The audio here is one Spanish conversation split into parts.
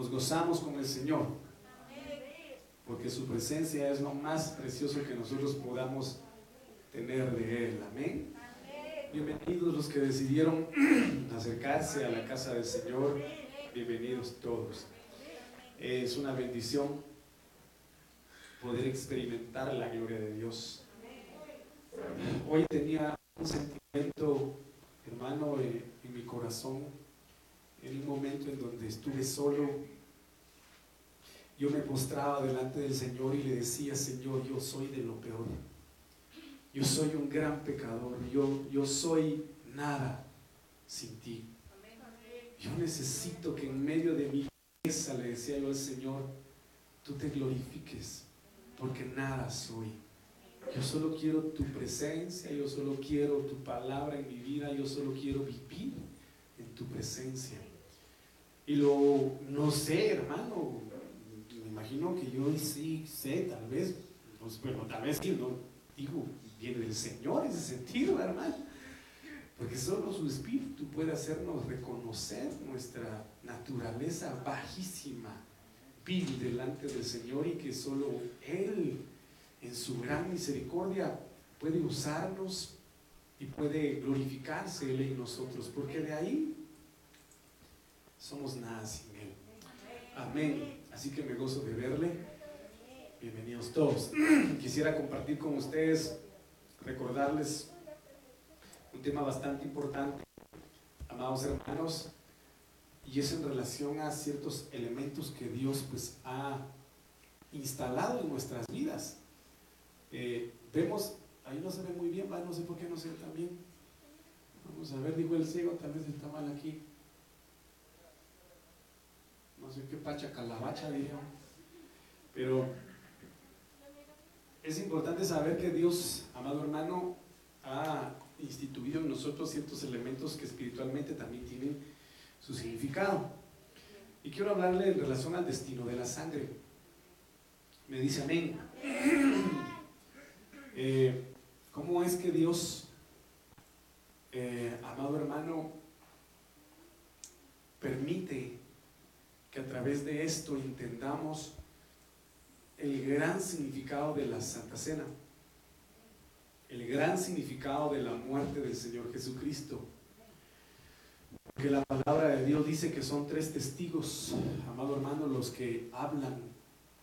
nos gozamos con el Señor, porque su presencia es lo más precioso que nosotros podamos tener de Él. Amén. Bienvenidos los que decidieron acercarse a la casa del Señor. Bienvenidos todos. Es una bendición poder experimentar la gloria de Dios. Hoy tenía un sentimiento, hermano, eh, en mi corazón, en un momento en donde estuve solo. Yo me postraba delante del Señor y le decía, Señor, yo soy de lo peor yo soy un gran pecador, yo, yo soy nada sin ti. Yo necesito que en medio de mi cabeza le decía yo al Señor, tú te glorifiques, porque nada soy. Yo solo quiero tu presencia, yo solo quiero tu palabra en mi vida, yo solo quiero vivir en tu presencia. Y lo, no sé, hermano, me imagino que yo sí sé, tal vez, pues, bueno, tal vez sí, no, digo, viene del Señor ese sentido, hermano. Porque solo su espíritu puede hacernos reconocer nuestra naturaleza bajísima, vil delante del Señor y que solo Él, en su gran misericordia, puede usarnos y puede glorificarse Él en nosotros, porque de ahí somos nada sin Él. Amén. Así que me gozo de verle. Bienvenidos todos. Quisiera compartir con ustedes recordarles un tema bastante importante, amados hermanos, y es en relación a ciertos elementos que Dios pues ha instalado en nuestras vidas. Eh, vemos, ahí no se ve muy bien, no sé por qué no se ve tan bien. Vamos a ver, dijo el ciego, tal vez está mal aquí. No sé qué pacha calabacha diría. Pero es importante saber que Dios, amado hermano, ha instituido en nosotros ciertos elementos que espiritualmente también tienen su significado. Y quiero hablarle en relación al destino de la sangre. Me dice amén. Eh, ¿Cómo es que Dios, eh, amado hermano, permite que a través de esto entendamos el gran significado de la Santa Cena, el gran significado de la muerte del Señor Jesucristo. Que la palabra de Dios dice que son tres testigos, amado hermano, los que hablan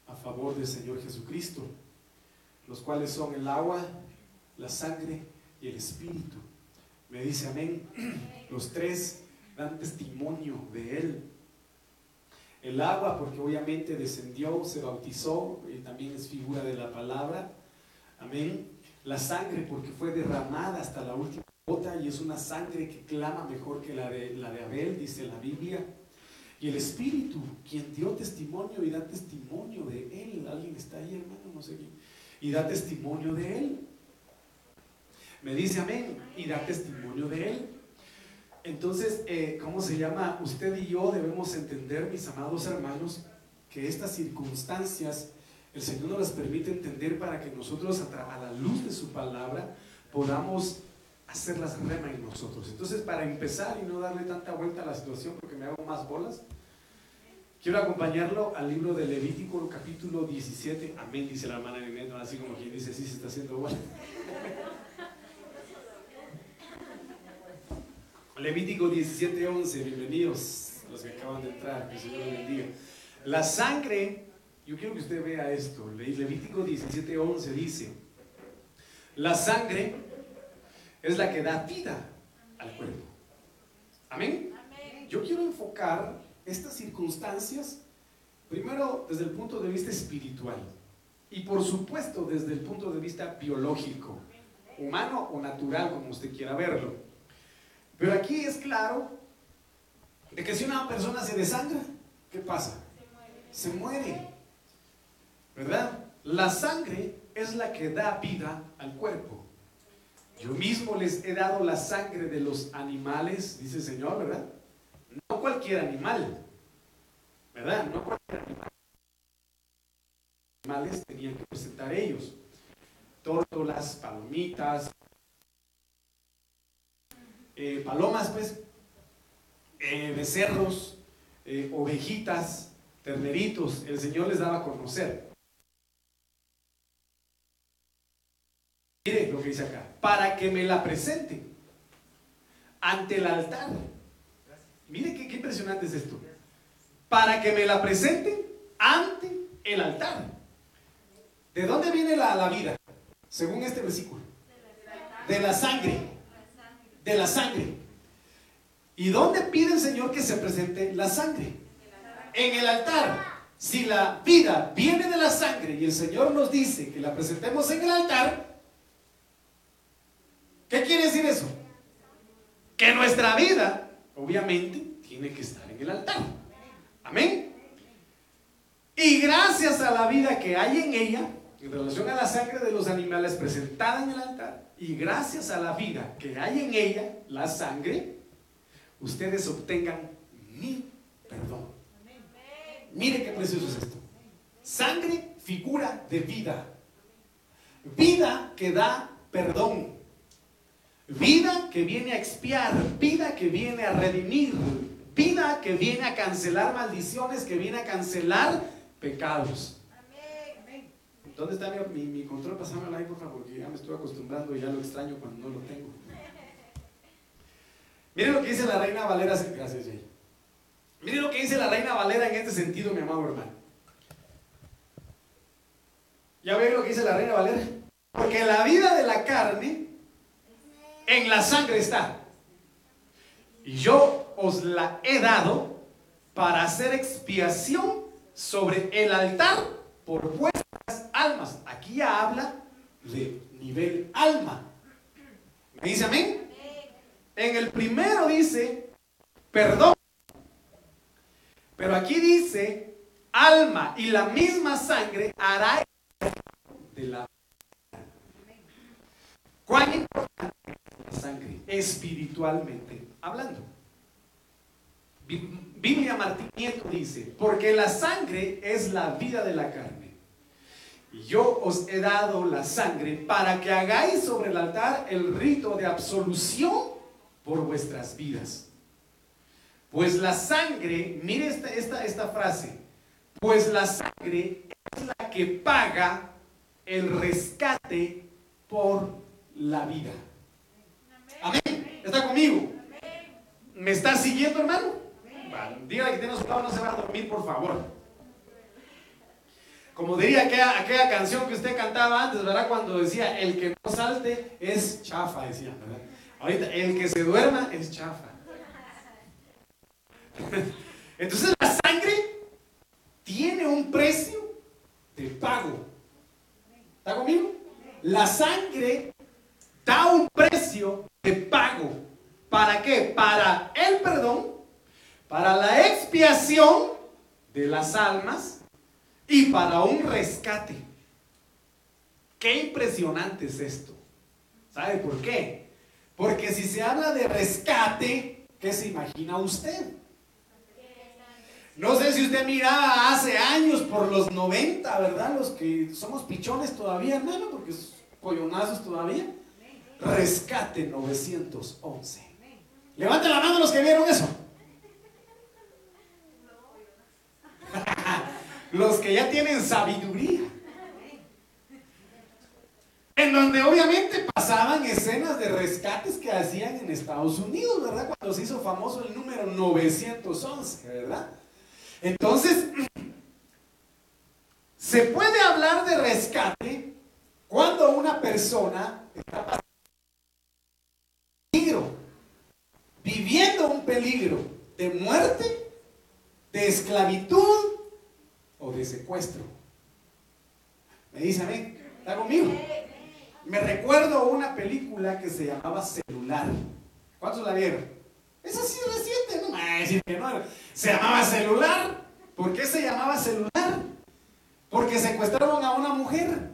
a favor del Señor Jesucristo, los cuales son el agua, la sangre y el Espíritu. Me dice amén. Los tres dan testimonio de Él. El agua, porque obviamente descendió, se bautizó, y también es figura de la palabra. Amén. La sangre, porque fue derramada hasta la última gota y es una sangre que clama mejor que la de, la de Abel, dice la Biblia. Y el Espíritu, quien dio testimonio y da testimonio de Él. ¿Alguien está ahí, hermano? No sé quién. Y da testimonio de Él. Me dice amén. Y da testimonio de Él. Entonces, eh, ¿cómo se llama? Usted y yo debemos entender, mis amados hermanos, que estas circunstancias el Señor nos las permite entender para que nosotros, a, la luz de su palabra, podamos hacerlas rema en nosotros. Entonces, para empezar y no darle tanta vuelta a la situación porque me hago más bolas, quiero acompañarlo al libro de Levítico, capítulo 17. Amén, dice la hermana Inés, así como quien dice, sí se está haciendo bueno. Levítico 17:11, bienvenidos a los que acaban de entrar, que el Señor los bendiga. La sangre, yo quiero que usted vea esto, Levítico 17:11 dice, la sangre es la que da vida al cuerpo. Amén. Yo quiero enfocar estas circunstancias primero desde el punto de vista espiritual y por supuesto desde el punto de vista biológico, humano o natural, como usted quiera verlo. Pero aquí es claro de que si una persona se desangra, ¿qué pasa? Se muere. ¿Verdad? La sangre es la que da vida al cuerpo. Yo mismo les he dado la sangre de los animales, dice el Señor, ¿verdad? No cualquier animal, ¿verdad? No cualquier animal. Animales tenían que presentar ellos. Tórtolas, palomitas, palomas, pues, eh, becerros, eh, ovejitas, terneritos, el Señor les daba a conocer. Mire lo que dice acá, para que me la presente ante el altar. Mire qué, impresionante es esto. Para que me la presenten ante el altar. ¿De dónde viene la, la vida? Según este versículo. De la sangre. De la sangre. ¿Y dónde pide el Señor que se presente la sangre? En el altar. Si la vida viene de la sangre y el Señor nos dice que la presentemos en el altar, ¿Qué quiere decir eso? Que nuestra vida, obviamente, tiene que estar en el altar. Amén. Y gracias a la vida que hay en ella, en relación a la sangre de los animales presentada en el altar, y gracias a la vida que hay en ella, la sangre, ustedes obtengan mi perdón. Mire qué precioso es esto. Sangre, figura de vida. Vida que da perdón. Vida que viene a expiar, vida que viene a redimir, vida que viene a cancelar maldiciones, que viene a cancelar pecados. ¿Dónde está mi, control? Pásamelo ahí, por favor, porque ya me estoy acostumbrando y ya lo extraño cuando no lo tengo. Miren lo que dice la reina Valera. Gracias. Miren lo que dice la reina Valera en este sentido, mi amado hermano. ¿Ya ven lo que dice la reina Valera? Porque la vida de la carne en la sangre está. Y yo os la he dado para hacer expiación sobre el altar por vuestras almas. Aquí ya habla de nivel alma. ¿Me dice amén? En el primero dice perdón. Pero aquí dice alma y la misma sangre hará de la ¿Cuán importante sangre, espiritualmente hablando. Biblia Martín dice, porque la sangre es la vida de la carne. Y yo os he dado la sangre para que hagáis sobre el altar el rito de absolución por vuestras vidas. Pues la sangre, mire esta, esta, esta frase, pues la sangre es la que paga el rescate por la vida. Amén. ¿Está conmigo? ¿Me está siguiendo, hermano? Vale. Dígale que tiene su lado, no se va a dormir, por favor. Como diría aquella, aquella, canción que usted cantaba antes, ¿verdad? Cuando decía, el que no salte es chafa, decía, ¿verdad? Ahorita, el que se duerma es chafa. Entonces la sangre tiene un precio de pago. ¿Está conmigo? La sangre da un precio de pago. ¿Para qué? Para el perdón, para la expiación de las almas y para un rescate. Qué impresionante es esto. ¿Sabe por qué? Porque si se habla de rescate, ¿qué se imagina usted? No sé si usted miraba hace años por los 90, ¿verdad? Los que somos pichones todavía, hermano, porque pollonazos todavía. Rescate 911. Levanten la mano los que vieron eso. Los que ya tienen sabiduría. En donde obviamente pasaban escenas de rescates que hacían en Estados Unidos, ¿verdad? Cuando se hizo famoso el número 911, ¿verdad? Entonces, se puede hablar de rescate cuando una persona está pasando viviendo un peligro de muerte, de esclavitud o de secuestro. Me dice a mí, ¿está conmigo? Me recuerdo una película que se llamaba Celular. ¿Cuántos la vieron? Es así reciente, no no. Se llamaba Celular. ¿Por qué se llamaba Celular? Porque secuestraron a una mujer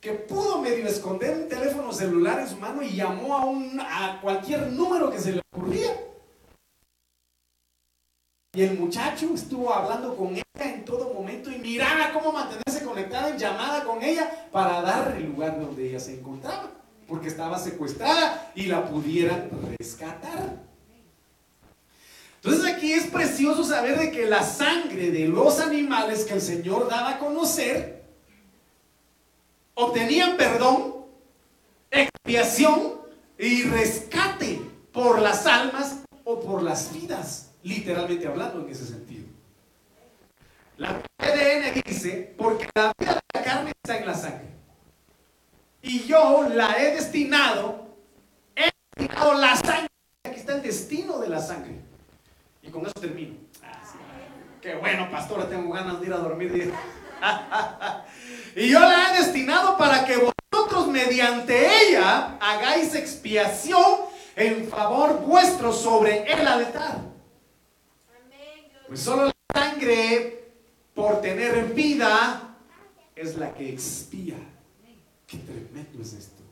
que pudo medio esconder un teléfono celular en su mano y llamó a, un, a cualquier número que se le ocurría. Y el muchacho estuvo hablando con ella en todo momento y miraba cómo mantenerse conectada en llamada con ella para darle el lugar donde ella se encontraba, porque estaba secuestrada y la pudiera rescatar. Entonces aquí es precioso saber de que la sangre de los animales que el Señor daba a conocer obtenían perdón, expiación y rescate por las almas o por las vidas, literalmente hablando en ese sentido. La PDN dice, porque la vida de la carne está en la sangre. Y yo la he destinado, he destinado la sangre. Aquí está el destino de la sangre. Y con eso termino. Ah, Qué bueno, pastora, tengo ganas de ir a dormir. y yo la he destinado para que vosotros mediante ella hagáis expiación en favor vuestro sobre el altar. Pues solo la sangre por tener vida es la que expía. Qué tremendo es esto.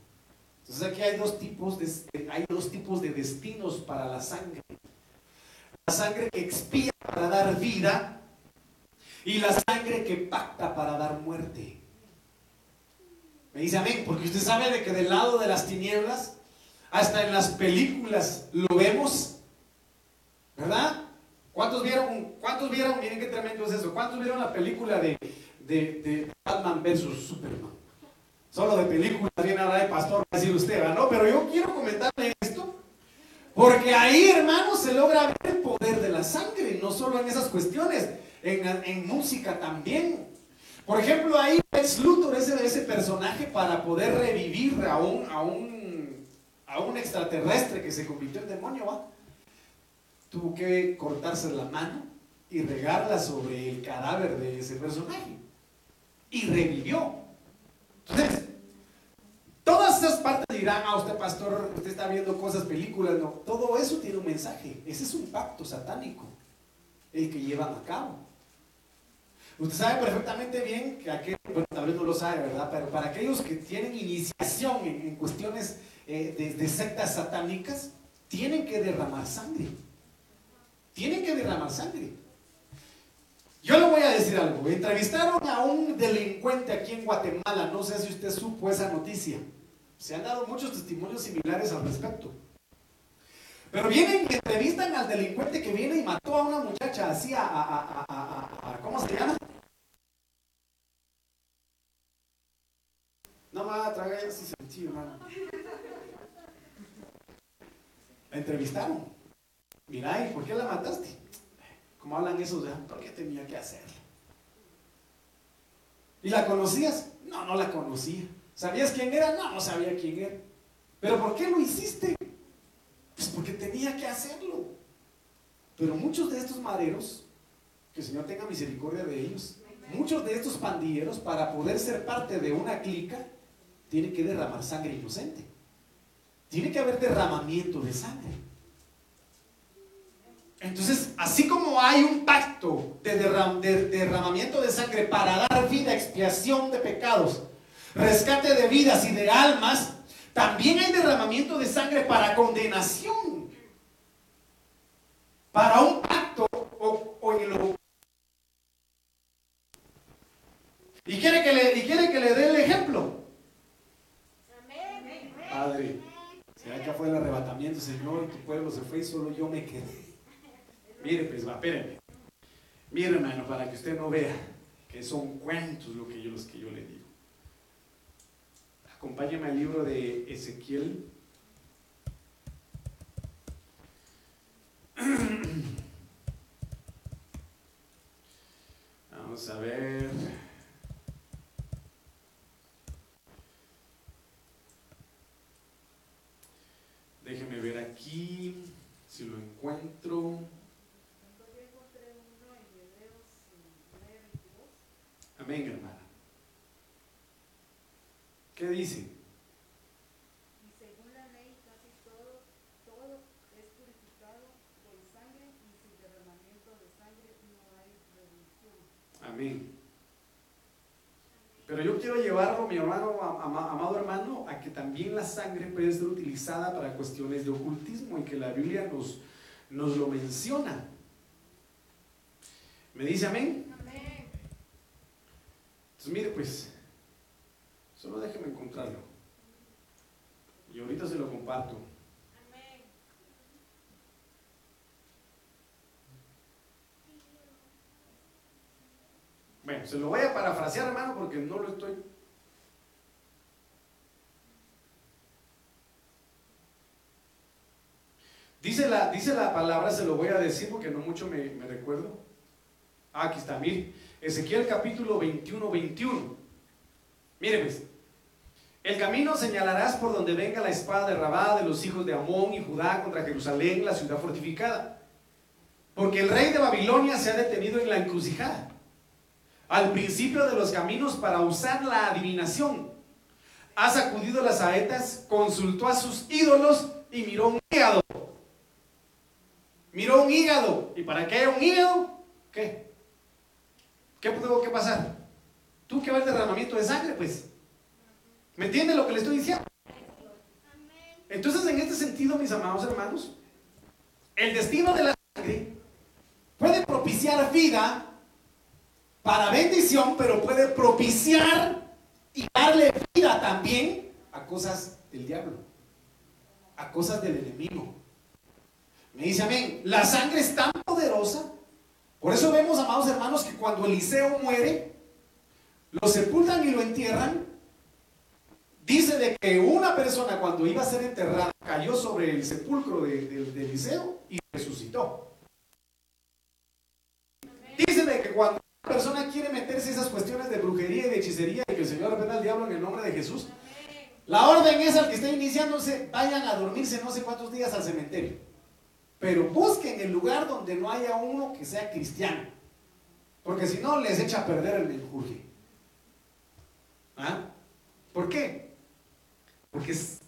Entonces aquí hay dos tipos de, hay dos tipos de destinos para la sangre. La sangre que expía para dar vida y la sangre que pacta para dar muerte. Me dice amén, porque usted sabe de que del lado de las tinieblas, hasta en las películas lo vemos, ¿verdad? ¿Cuántos vieron, cuántos vieron, miren qué tremendo es eso, cuántos vieron la película de, de, Batman versus Superman? Solo de películas viene ahora de pastor, va a decir usted, ¿no? Pero yo quiero comentarle esto, porque ahí, hermanos, se logra ver el poder de la sangre, no solo en esas cuestiones, en, en música también. Por ejemplo, ahí es Luthor, ese, ese personaje, para poder revivir a un, a un, a un extraterrestre que se convirtió en demonio, ¿va? Tuvo que cortarse la mano y regarla sobre el cadáver de ese personaje. Y revivió. Entonces, todas esas partes dirán, ah, usted pastor, usted está viendo cosas, películas, no. Todo eso tiene un mensaje. Ese es un pacto satánico, el que llevan a cabo. Usted sabe perfectamente bien que aquel, bueno, tal vez no lo sabe, ¿verdad? Pero para aquellos que tienen iniciación en, cuestiones eh, de sectas satánicas, tienen que derramar sangre tienen que derramar sangre. Yo le voy a decir algo. Entrevistaron a un delincuente aquí en Guatemala. No sé si usted supo esa noticia. Se han dado muchos testimonios similares al respecto. Pero vienen y entrevistan al delincuente que viene y mató a una muchacha así a, ¿cómo se llama? No me va a tragar así sencillo, hermano. La entrevistaron. Mira, ¿y por qué la mataste? Como hablan esos, ¿por Porque tenía que hacerlo. ¿Y la conocías? No, no la conocía. ¿Sabías quién era? No, no sabía quién era. ¿Pero por qué lo hiciste? Pues porque tenía que hacerlo. Pero muchos de estos maderos, que el Señor tenga misericordia de ellos, muchos de estos pandilleros, para poder ser parte de una clica, tienen que derramar sangre inocente. Tiene que haber derramamiento de sangre. Entonces, así como hay un pacto de, derramamiento de sangre para dar vida, expiación de pecados, rescate de vidas y de almas, también hay derramamiento de sangre para condenación. Para un pacto o, en lo... ¿Y quiere, que le, ¿Y quiere que le dé el ejemplo? Padre, será que fue el arrebatamiento, Señor, tu pueblo se fue y solo yo me quedé. Mire, pues, espérenme. Mire, hermano, para que usted no vea que son cuentos lo que yo, los que yo le digo. Acompáñeme al libro de Ezequiel. Vamos a ver. Déjeme ver aquí si lo encuentro. Amén, hermana. ¿Qué dice? Y según la ley, casi todo, todo es purificado por sangre y sin derramamiento de sangre no hay redención. Amén. Pero yo quiero llevarlo, mi hermano, amado hermano, a que también la sangre puede ser utilizada para cuestiones de ocultismo y que la Biblia nos, nos lo menciona. ¿Me dice amén? Pues mire, pues, solo déjeme encontrarlo. Y ahorita se lo comparto. Bueno, se lo voy a parafrasear, hermano, porque no lo estoy. Dice la, dice la palabra, se lo voy a decir porque no mucho me, me recuerdo. Ah, aquí está, mire. Ezequiel capítulo 21, 21. Mire pues. El camino señalarás por donde venga la espada de Rabá de los hijos de Amón y Judá contra Jerusalén, la ciudad fortificada. Porque el rey de Babilonia se ha detenido en la encrucijada, al principio de los caminos para usar la adivinación. Ha sacudido las saetas, consultó a sus ídolos y miró un hígado. Miró un hígado. ¿Y para qué haya un hígado? ¿Qué? ¿Qué tuvo que pasar? Tú que el derramamiento de sangre, pues. ¿Me entiende lo que le estoy diciendo? Entonces, en este sentido, mis amados hermanos, el destino de la sangre puede propiciar vida para bendición, pero puede propiciar y darle vida también a cosas del diablo, a cosas del enemigo. Me dice amén. La sangre es tan poderosa. Por eso vemos, amados hermanos, que cuando Eliseo muere, lo sepultan y lo entierran Dice de que una persona cuando iba a ser enterrada cayó sobre el sepulcro de, Eliseo y resucitó. Dice de que cuando una persona quiere meterse esas cuestiones de brujería y de hechicería y que el Señor reprenda al diablo en el nombre de Jesús, la orden es al que está iniciándose, vayan a dormirse no sé cuántos días al cementerio. Pero busquen el lugar donde no haya uno que sea cristiano. Porque si no, les echa a perder el menjurje. ¿Ah? ¿Por qué? Porque es,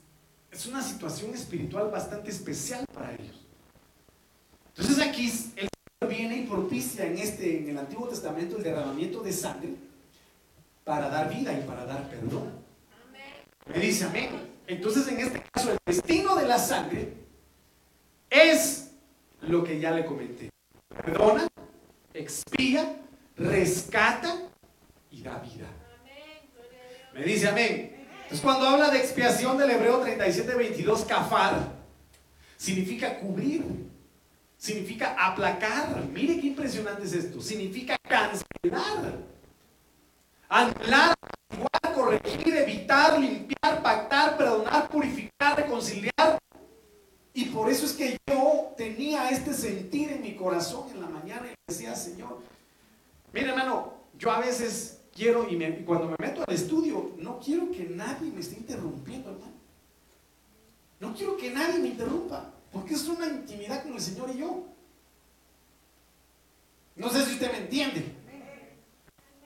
una situación espiritual bastante especial para ellos. Entonces aquí el Señor viene y propicia en, este, en el Antiguo Testamento el derramamiento de sangre para dar vida y para dar perdón. Me dice amén. Entonces en este caso el destino de la sangre es lo que ya le comenté. Perdona, expía, rescata y da vida. Me dice amén. Entonces cuando habla de expiación del Hebreo 37, 22, kafar, significa cubrir, significa aplacar. Mire qué impresionante es esto. Significa cancelar, anular, corregir, evitar, limpiar, pactar, perdonar, purificar, reconciliar. Y por eso es que yo tenía este sentir en mi corazón en la mañana y decía, Señor, mire hermano, yo a veces quiero, y, cuando me meto al estudio, no quiero que nadie me esté interrumpiendo, hermano. No quiero que nadie me interrumpa, porque es una intimidad con el Señor y yo. No sé si usted me entiende.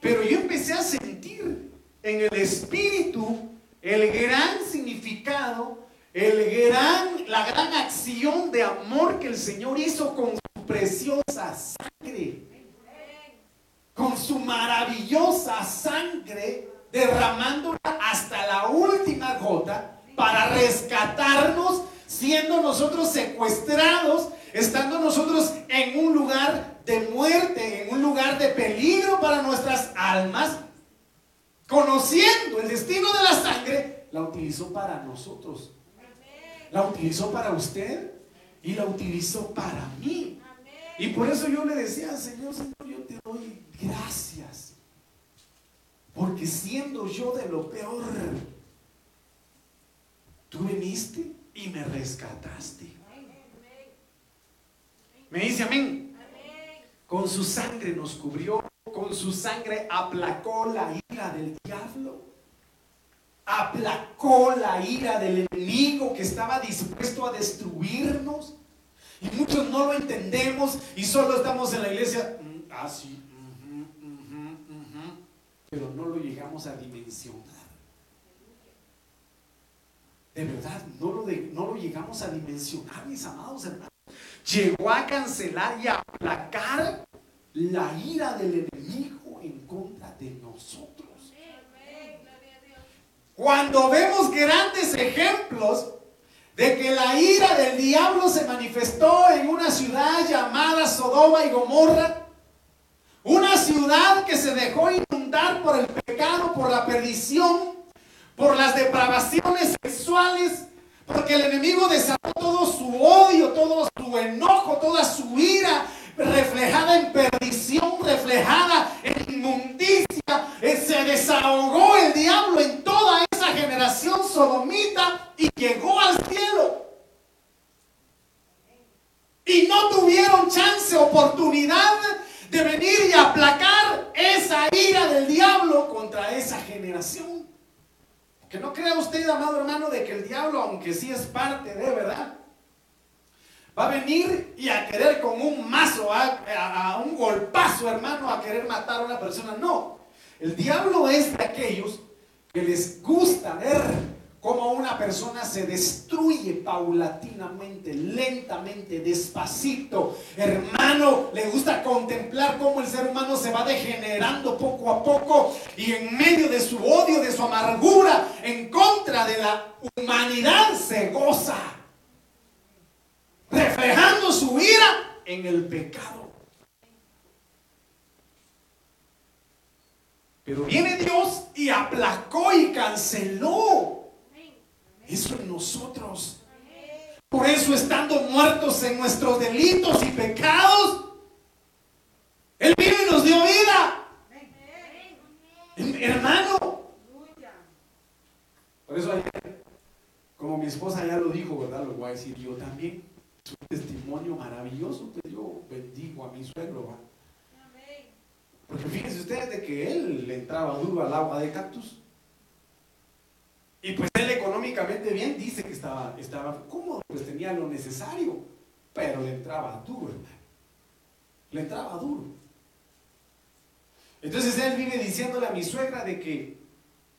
Pero yo empecé a sentir en el espíritu el gran significado, el gran, la gran acción de amor que el Señor hizo con su preciosa sangre con su maravillosa sangre, derramándola hasta la última gota para rescatarnos, siendo nosotros secuestrados, estando nosotros en un lugar de muerte, en un lugar de peligro para nuestras almas, conociendo el destino de la sangre, la utilizó para nosotros. La utilizó para usted y la utilizó para mí. Y por eso yo le decía, Señor, Señor, yo te doy gracias. Porque siendo yo de lo peor, tú viniste y me rescataste. Me dice amén. Con su sangre nos cubrió, con su sangre aplacó la ira del diablo. Aplacó la ira del enemigo que estaba dispuesto a destruirnos. Y muchos no lo entendemos y solo estamos en la iglesia. Mm, ah, sí, pero no lo llegamos a dimensionar. De verdad, no lo, no lo llegamos a dimensionar, mis amados hermanos. Llegó a cancelar y a aplacar la ira del enemigo en contra de nosotros. Cuando vemos grandes ejemplos de que la ira del diablo se manifestó en una ciudad llamada Sodoma y Gomorra, una ciudad que se dejó inundar por el pecado, por la perdición, por las depravaciones sexuales, porque el enemigo desató todo su odio, todo su enojo, toda su ira reflejada en perdición, reflejada en inmundicia, eh, se desahogó el diablo en toda esa generación sodomita y llegó al cielo. Y no tuvieron chance, oportunidad de venir y aplacar esa ira del diablo contra esa generación. Que no crea usted, amado hermano, de que el diablo, aunque sí es parte de verdad, va a venir y a querer con un mazo, a, un golpazo, hermano, a querer matar a una persona. No, el diablo es de aquellos que les gusta ver cómo una persona se destruye paulatinamente, lentamente, despacito. Hermano, le gusta contemplar cómo el ser humano se va degenerando poco a poco y en medio de su odio, de su amargura, en contra de la humanidad, se goza, reflejando su ira en el pecado. Pero viene Dios y aplacó y canceló eso en nosotros. Por eso estando muertos en nuestros delitos y pecados, Él vino y nos dio vida. Hermano. Por eso ayer, como mi esposa ya lo dijo, ¿verdad? Lo voy a decir yo también. Es un testimonio maravilloso que yo bendigo a mi suegro. Porque fíjense ustedes de que él le entraba duro al agua de cactus. Y pues él económicamente bien dice que estaba, estaba cómodo, pues tenía lo necesario, pero le entraba duro. Le entraba duro. Entonces él vive diciéndole a mi suegra de que,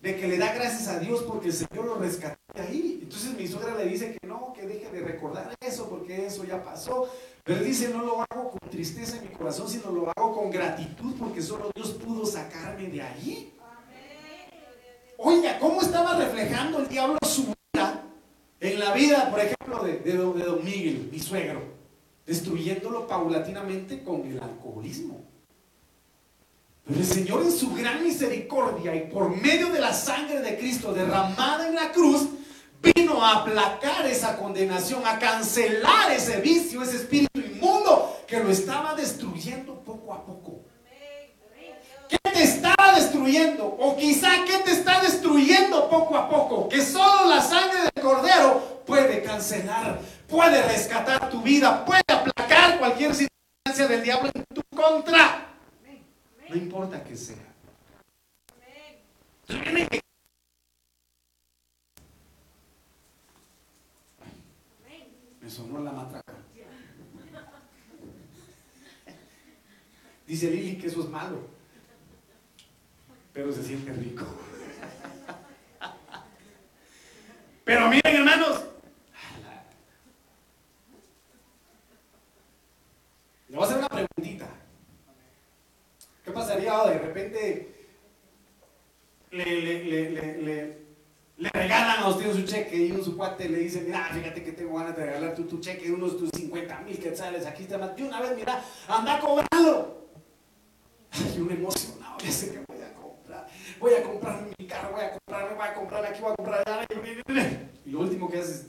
de que le da gracias a Dios porque el Señor lo rescató de ahí. Entonces mi suegra le dice que no, que deje de recordar eso porque eso ya pasó. Pero dice, no lo hago con tristeza en mi corazón, sino lo hago con gratitud porque solo Dios pudo sacarme de ahí. Oiga, ¿cómo estaba reflejando el diablo su vida en la vida, por ejemplo, de, don Miguel, mi suegro? Destruyéndolo paulatinamente con el alcoholismo. Pero el Señor en su gran misericordia y por medio de la sangre de Cristo derramada en la cruz, vino a aplacar esa condenación, a cancelar ese vicio, ese espíritu inmundo que lo estaba destruyendo poco a poco. ¿Qué te estaba destruyendo? O quizá ¿qué te está destruyendo poco a poco? Que solo la sangre del cordero puede cancelar, puede rescatar tu vida, puede aplacar cualquier circunstancia del diablo en tu contra. No importa que sea. Me sonó la matraca. Dice Lili que eso es malo pero se siente rico. Pero miren, hermanos, le voy a hacer una preguntita. ¿Qué pasaría de repente le, regalan a usted su cheque y un su cuate le dice, mira, fíjate que tengo ganas de regalar tu, cheque de unos tus 50 mil quetzales, aquí está, de una vez, mira, anda a cobrarlo. Y un emocionado, ya sé que voy a voy a comprar mi carro, voy a comprar, voy a comprar aquí, voy a comprar allá. Y lo último que hace es,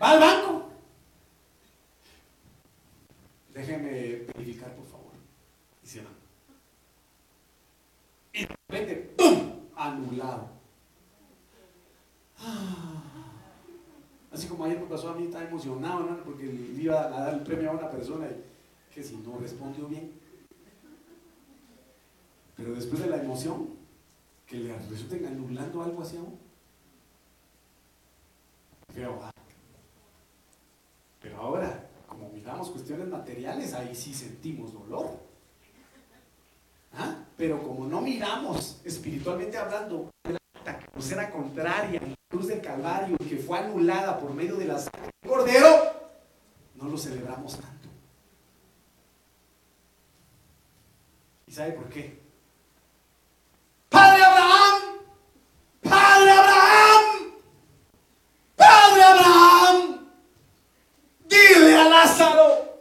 va al banco. Déjeme verificar, por favor. Y de repente, ¡pum! Anulado. Ah. Así como ayer me pasó a mí, estaba emocionado, ¿no? Porque le iba a dar el premio a una persona y que si no respondió bien, pero después de la emoción, que le resulten anulando algo hacia uno. Feo, Pero ahora, como miramos cuestiones materiales, ahí sí sentimos dolor. ¿Ah? Pero como no miramos, espiritualmente hablando, la nos era contraria, la cruz del Calvario, que fue anulada por medio de la sangre del Cordero, no lo celebramos tanto. ¿Y sabe por qué? Padre Abraham, Padre Abraham, Padre Abraham, dile a Lázaro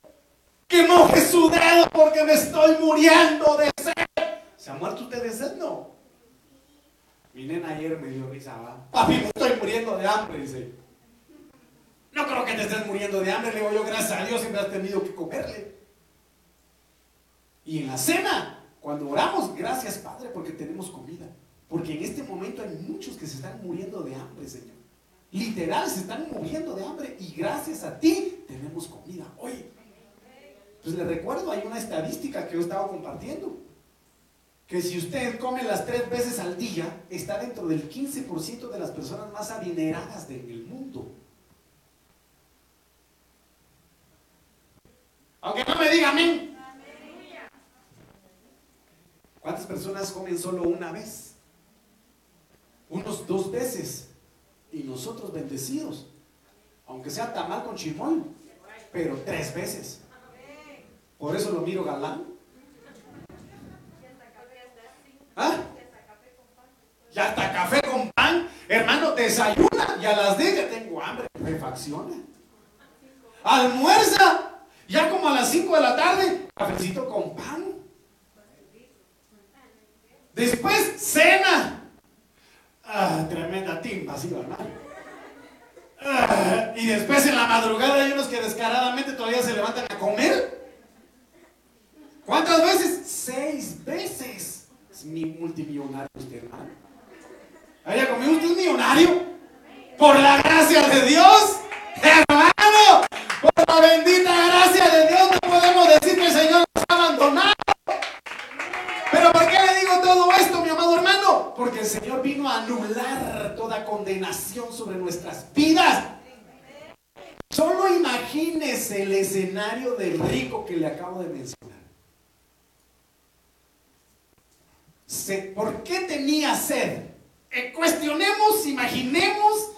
que moje su dedo porque me estoy muriendo de. ¿Se ha muerto usted de sed? No. Mi nena ayer me dio risa. Papi, estoy muriendo de hambre, dice. No creo que te estés muriendo de hambre, le digo yo, gracias a Dios siempre has tenido que comerle. Y en la cena, cuando oramos, gracias Padre porque tenemos comida. Porque en este momento hay muchos que se están muriendo de hambre, Señor. Literal, se están muriendo de hambre y gracias a ti tenemos comida. Oye, pues le recuerdo, hay una estadística que yo estaba compartiendo. Que si usted come las tres veces al día, está dentro del 15% de las personas más adineradas del mundo. Aunque no me diga amén. ¿Cuántas personas comen solo una vez? Unos dos veces. Y nosotros bendecidos. Aunque sea tamal con chimol. Pero tres veces. Por eso lo miro galán. ¿Ah? Hasta café con pan. Hermano, desayuna y a las 10 ya tengo hambre. Refacciona. Almuerza. Ya como a las 5 de la tarde, cafecito con pan. Después, cena. Ah, tremenda timba, sí, ¿verdad? Ah, y después en la madrugada hay unos que descaradamente todavía se levantan a comer. ¿Cuántas veces? Seis veces. Es mi multimillonario usted, hermano. ¿Haya comido usted un millonario? Por la gracia de Dios, hermano. Por la bendita gracia de Dios no podemos decir que el Señor nos ha abandonado. Pero ¿por qué le digo todo esto, mi amado hermano? Porque el Señor vino a anular toda condenación sobre nuestras vidas. Solo imagínese el escenario del rico que le acabo de mencionar. ¿Por qué tenía sed? Eh, cuestionemos, imaginemos,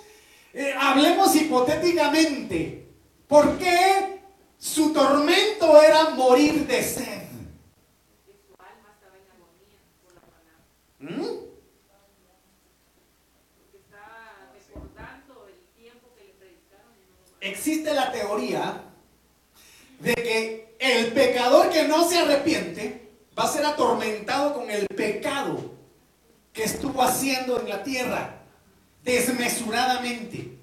eh, hablemos hipotéticamente. ¿Por qué su tormento era morir de sed? ¿Mm? Existe la teoría de que el pecador que no se arrepiente va a ser atormentado con el pecado que estuvo haciendo en la tierra desmesuradamente,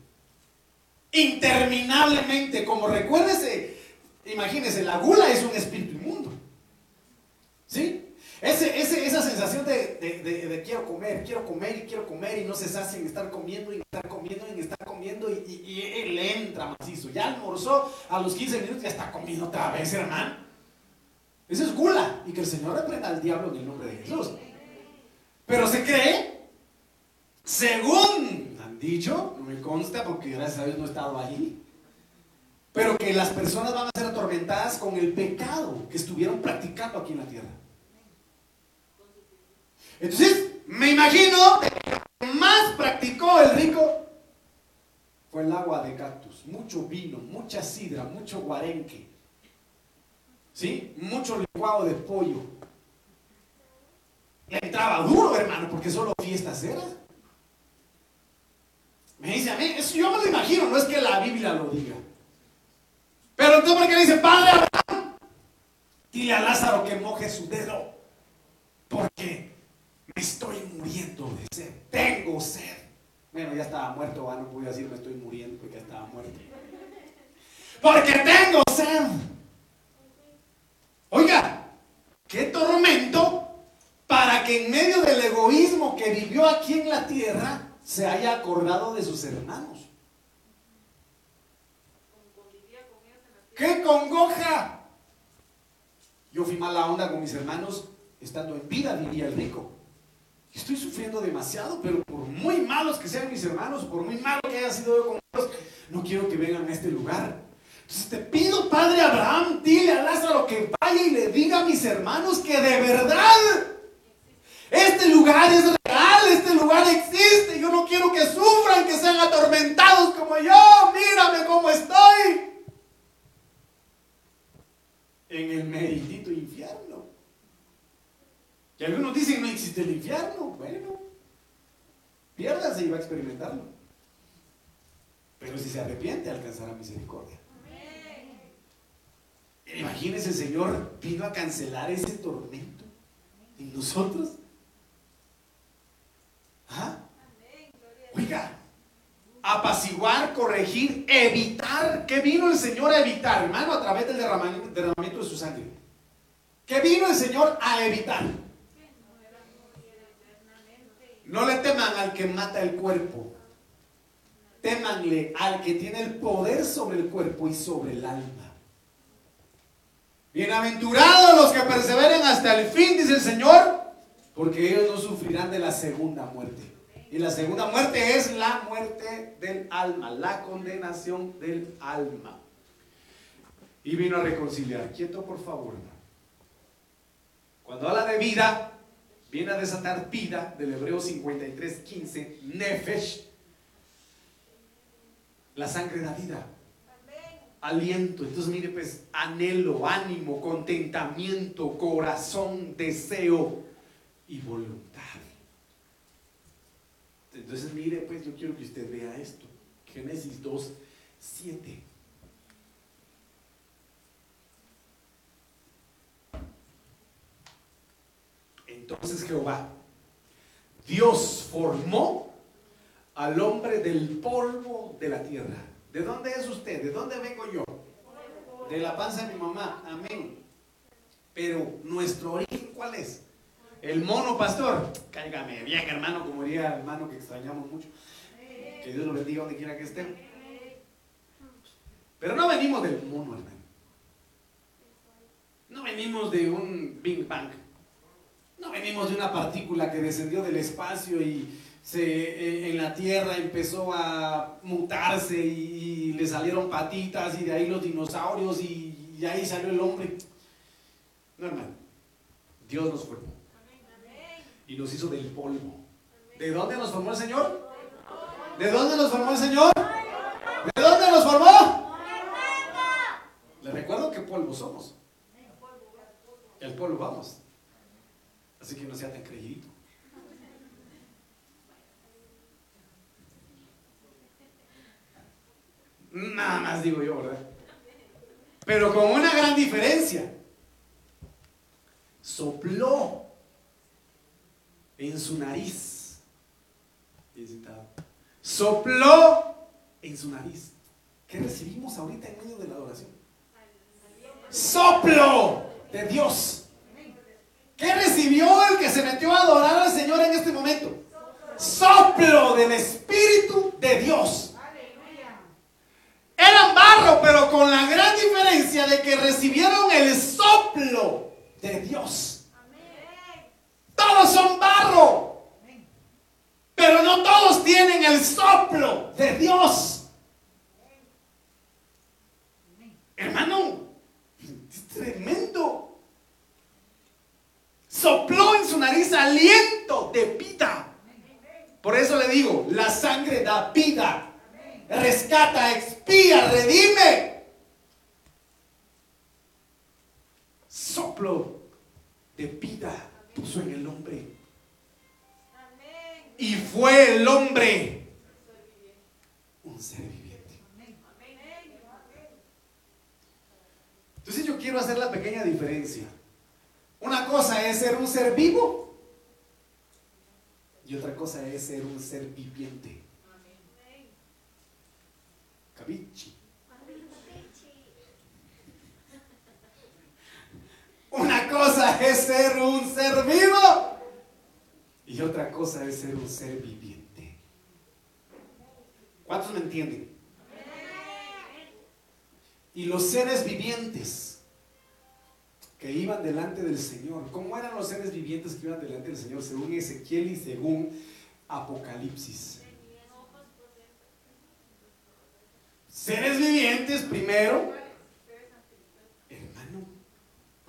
interminablemente, como recuérdese, imagínese, la gula es un espíritu inmundo. ¿Sí? Ese, ese- esa sensación de, de- de- quiero comer, quiero comer y quiero comer y no se sacia en estar comiendo y estar comiendo y estar comiendo y, y- y él entra macizo. Ya almorzó a los 15 minutos ya está comiendo otra vez, hermano. Eso es gula y que el Señor reprenda al diablo en el nombre de Jesús. Pero se cree, según han dicho, no me consta porque gracias a Dios no he estado ahí, pero que las personas van a ser atormentadas con el pecado que estuvieron practicando aquí en la tierra. Entonces, me imagino que más practicó el rico fue el agua de cactus, mucho vino, mucha sidra, mucho guarenque, ¿sí? Mucho licuado de pollo. Le entraba duro, hermano, porque solo fiestas era. Me dice a mí, eso yo me lo imagino, no es que la Biblia lo diga. Pero entonces, ¿por qué le dice, Padre Abraham? Dile a Lázaro que moje su dedo, porque me estoy muriendo de sed, tengo sed. Bueno, ya estaba muerto, va, no podía decir me estoy muriendo porque ya estaba muerto. Porque tengo sed. Oiga, qué tormento en medio del egoísmo que vivió aquí en la tierra se haya acordado de sus hermanos. ¡Qué congoja! Yo fui mala onda con mis hermanos estando en vida, diría el rico. Estoy sufriendo demasiado, pero por muy malos que sean mis hermanos, por muy malo que haya sido yo con ellos, no quiero que vengan a este lugar. Entonces te pido, Padre Abraham, dile a Lázaro que vaya y le diga a mis hermanos que de verdad este lugar es real, este lugar existe. Yo no quiero que sufran, que sean atormentados como yo. Mírame cómo estoy en el meritito infierno. Y algunos dicen no existe el infierno. Bueno, piérdase y va a experimentarlo. Pero si se arrepiente, alcanzará misericordia. Imagínese, el Señor vino a cancelar ese tormento en nosotros. ¿Ah? Oiga, apaciguar, corregir, evitar. ¿Qué vino el Señor a evitar, hermano? A través del derramamiento, de su sangre. ¿Qué vino el Señor a evitar? No le teman al que mata el cuerpo. Témanle al que tiene el poder sobre el cuerpo y sobre el alma. Bienaventurados los que perseveren hasta el fin, dice el Señor, porque ellos no sufrirán de la segunda muerte. Y la segunda muerte es la muerte del alma, la condenación del alma. Y vino a reconciliar. Quieto, por favor. Cuando habla de vida, viene a desatar vida del Hebreo 53, 15, Nefesh. La sangre da vida. Aliento. Entonces, mire, pues, anhelo, ánimo, contentamiento, corazón, deseo y voluntad. Entonces, mire, pues yo quiero que usted vea esto. Génesis 2, 7. Entonces Jehová, Dios formó al hombre del polvo de la tierra. ¿De dónde es usted? ¿De dónde vengo yo? De la panza de mi mamá. Amén. Pero nuestro origen, ¿cuál es? El mono pastor. Cáigame bien, hermano, como diría hermano que extrañamos mucho. Que Dios lo bendiga donde quiera que esté. Pero no venimos del mono, hermano. No venimos de un Big Bang. No venimos de una partícula que descendió del espacio y se, eh, en la Tierra empezó a mutarse y, le salieron patitas y de ahí los dinosaurios y, y ahí salió el hombre. No, hermano. Dios nos formó y nos hizo del polvo. ¿De dónde nos formó el Señor? ¿De dónde nos formó el Señor? ¿De dónde nos formó? Le recuerdo que polvo somos. El polvo vamos. Así que no sea tan creyidito. Nada más digo yo, ¿verdad? Pero con una gran diferencia. Sopló en su nariz. Sopló en su nariz. ¿Qué recibimos ahorita en medio de la adoración? Soplo de Dios. ¿Qué recibió el que se metió a adorar al Señor en este momento? Soplo del Espíritu de Dios. Eran barro, pero con la gran diferencia de que recibieron el soplo de Dios. Todos son barro, pero no todos tienen el soplo de Dios. Hermano, tremendo sopló en su nariz aliento de vida. Por eso le digo, la sangre da vida, rescata, expía, redime. Soplo de vida puso en el hombre. Y fue el hombre un ser viviente. Entonces yo quiero hacer la pequeña diferencia. Una cosa es ser un ser vivo y otra cosa es ser un ser viviente. Cabichi. Una cosa es ser un ser vivo y otra cosa es ser un ser viviente. ¿Cuántos me entienden? Y los seres vivientes que iban delante del Señor. ¿Cómo eran los seres vivientes que iban delante del Señor según Ezequiel y según Apocalipsis? Seres vivientes primero,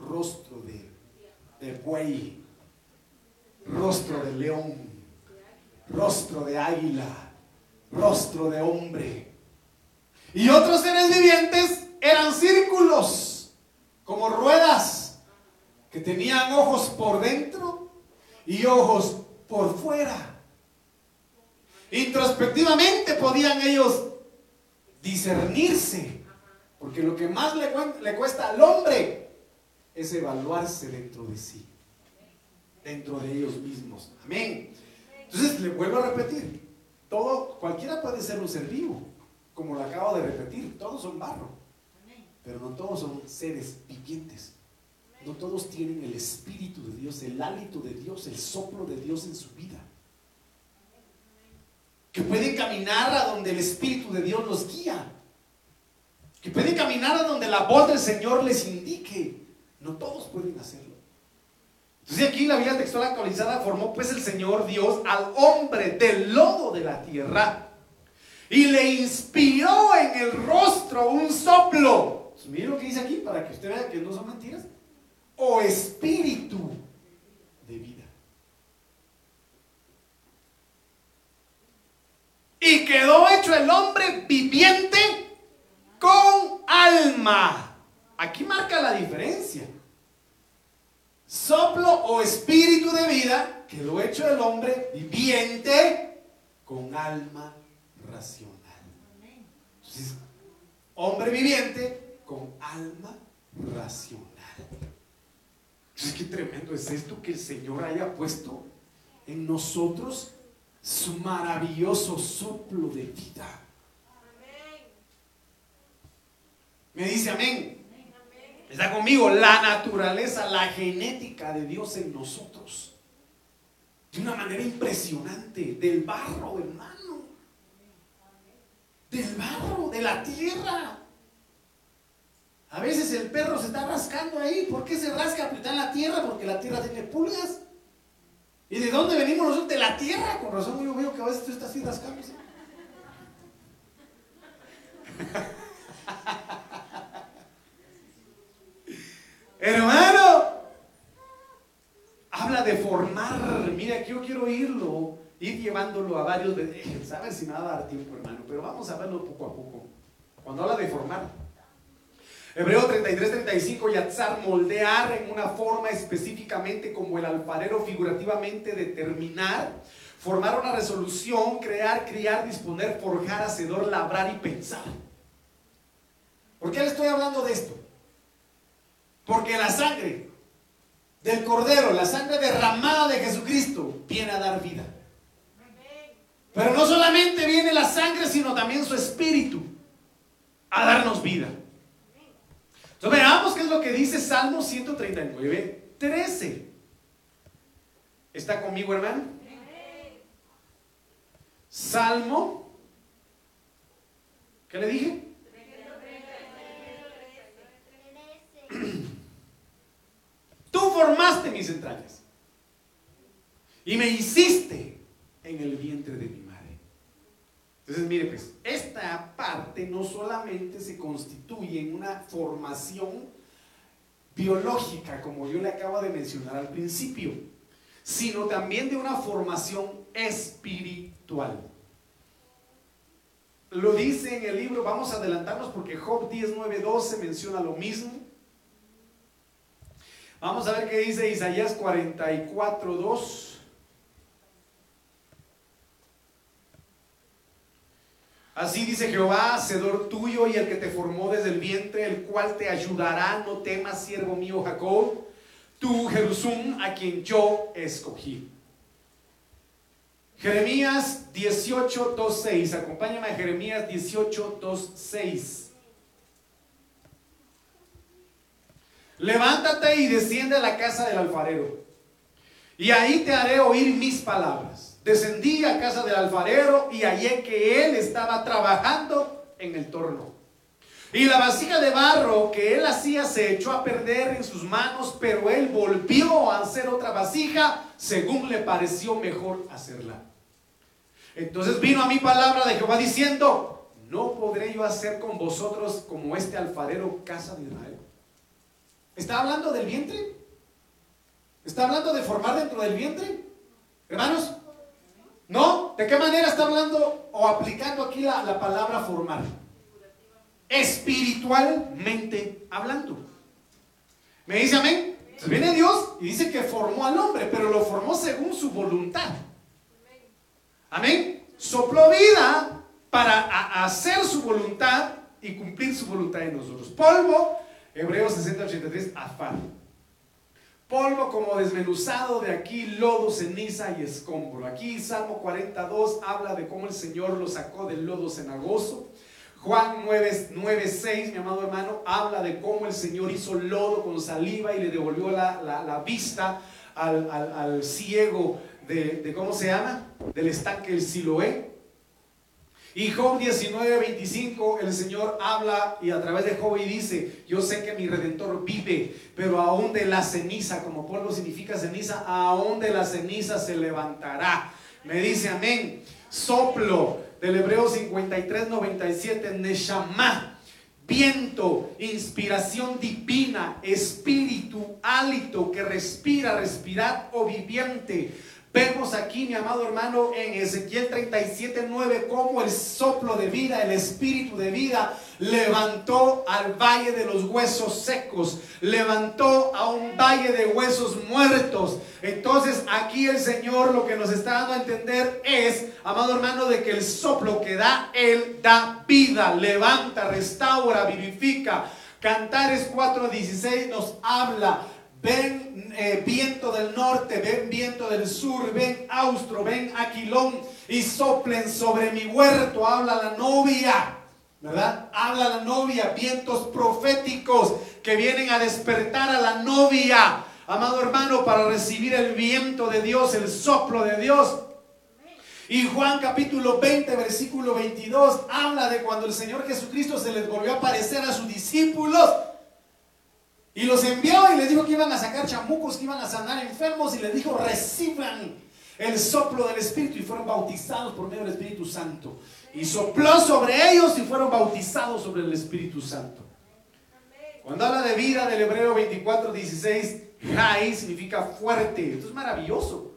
rostro de, de buey, rostro de león, rostro de águila, rostro de hombre. Y otros seres vivientes eran círculos como ruedas que tenían ojos por dentro y ojos por fuera. Introspectivamente podían ellos discernirse, porque lo que más le, le cuesta al hombre es evaluarse dentro de sí, dentro de ellos mismos. Amén. Entonces le vuelvo a repetir, todo, cualquiera puede ser un ser vivo, como lo acabo de repetir, todos son barro pero no todos son seres vivientes. No todos tienen el Espíritu de Dios, el hálito de Dios, el soplo de Dios en su vida. Que pueden caminar a donde el Espíritu de Dios los guía. Que pueden caminar a donde la voz del Señor les indique. No todos pueden hacerlo. Entonces aquí la Biblia textual actualizada formó pues el Señor Dios al hombre del lodo de la tierra y le inspiró en el rostro un soplo. Pues lo que dice aquí para que usted vea que no son mentiras. O espíritu de vida. Y quedó hecho el hombre viviente con alma. Aquí marca la diferencia. Soplo o espíritu de vida quedó hecho el hombre viviente con alma racional. Entonces, hombre viviente con alma racional. Entonces, qué tremendo es esto que el Señor haya puesto en nosotros su maravilloso soplo de vida. Me dice amén. Está conmigo la naturaleza, la genética de Dios en nosotros. De una manera impresionante, del barro, hermano. Del barro, de la tierra. A veces el perro se está rascando ahí. ¿Por qué se rasca? Porque en la tierra, porque la tierra tiene pulgas. ¿Y de dónde venimos nosotros? De la tierra. Con razón yo veo que a veces tú estás así rascándose. Hermano, habla de formar. Mira, yo quiero irlo, ir llevándolo a varios. De, ¿Sabes si me va a dar tiempo, hermano? Pero vamos a verlo poco a poco. Cuando habla de formar. Hebreo 33, 35, Yatzar, moldear en una forma específicamente como el alfarero figurativamente determinar, formar una resolución, crear, criar, disponer, forjar, hacedor, labrar y pensar. ¿Por qué le estoy hablando de esto? Porque la sangre del Cordero, la sangre derramada de Jesucristo, viene a dar vida. Pero no solamente viene la sangre, sino también su espíritu a darnos vida. Entonces veamos qué es lo que dice Salmo 139, 13. ¿Está conmigo, hermano? Salmo. ¿Qué le dije? Tú formaste entrañas y me hiciste en el vientre de mi madre. Entonces, mire, pues, esta parte no solamente se constituye en una formación biológica, como yo le acabo de mencionar al principio, sino también de una formación espiritual. Lo dice en el libro, vamos a adelantarnos porque Job 10, 9, 12 menciona lo mismo. Vamos a ver qué dice Isaías 44, 2. Así dice Jehová, hacedor tuyo y el que te formó desde el vientre, el cual te ayudará, no temas, siervo mío Jacob, tú Jerusum, a quien yo escogí. Jeremías 18, 2, 6. Acompáñame a Jeremías 18, 2, 6. Levántate y desciende a la casa del alfarero, y ahí te haré oír mis palabras. Descendí a casa del alfarero y hallé que él estaba trabajando en el torno. Y la vasija de barro que él hacía se echó a perder en sus manos, pero él volvió a hacer otra vasija según le pareció mejor hacerla. Entonces vino a mi palabra de Jehová diciendo, no podré yo hacer con vosotros como este alfarero casa de Israel. ¿Está hablando del vientre? ¿Está hablando de formar dentro del vientre? Hermanos, ¿no? ¿De qué manera está hablando o aplicando aquí la, la palabra formar? Espiritualmente hablando. ¿Me dice amén? Entonces viene Dios y dice que formó al hombre, pero lo formó según su voluntad. Amén. Sopló vida para hacer su voluntad y cumplir su voluntad en nosotros. Polvo Hebreos 60, afán. Polvo como desmenuzado de aquí, lodo, ceniza y escombro. Aquí Salmo 42 habla de cómo el Señor lo sacó del lodo cenagoso. Juan 9, 9, 6, mi amado hermano, habla de cómo el Señor hizo lodo con saliva y le devolvió la, la- vista al, al- ciego de, de, ¿cómo se llama? Del estanque del Siloé. Y Job 19, 25, el Señor habla y a través de Job y dice, yo sé que mi redentor vive, pero aún de la ceniza, como polvo significa ceniza, aún de la ceniza se levantará. Me dice amén. Soplo del Hebreo 53, 97, Neshama, viento, inspiración divina, espíritu, hálito que respira, respirar o viviente. Vemos aquí, mi amado hermano, en Ezequiel 37, 9, cómo el soplo de vida, el espíritu de vida, levantó al valle de los huesos secos, levantó a un valle de huesos muertos. Entonces aquí el Señor lo que nos está dando a entender es, amado hermano, de que el soplo que da Él da vida, levanta, restaura, vivifica. Cantares 4:16 nos habla Ven eh, viento del norte, ven viento del sur, ven austro, ven aquilón y soplen sobre mi huerto. Habla la novia, ¿verdad? Habla la novia, vientos proféticos que vienen a despertar a la novia, amado hermano, para recibir el viento de Dios, el soplo de Dios. Y Juan capítulo 20, versículo 22, habla de cuando el Señor Jesucristo se les volvió a aparecer a sus discípulos. Y los envió y les dijo que iban a sacar chamucos, que iban a sanar enfermos y les dijo, reciban el soplo del Espíritu y fueron bautizados por medio del Espíritu Santo. Y sopló sobre ellos y fueron bautizados sobre el Espíritu Santo. Cuando habla de vida del Hebreo 24, 16, Jai significa fuerte. Esto es maravilloso.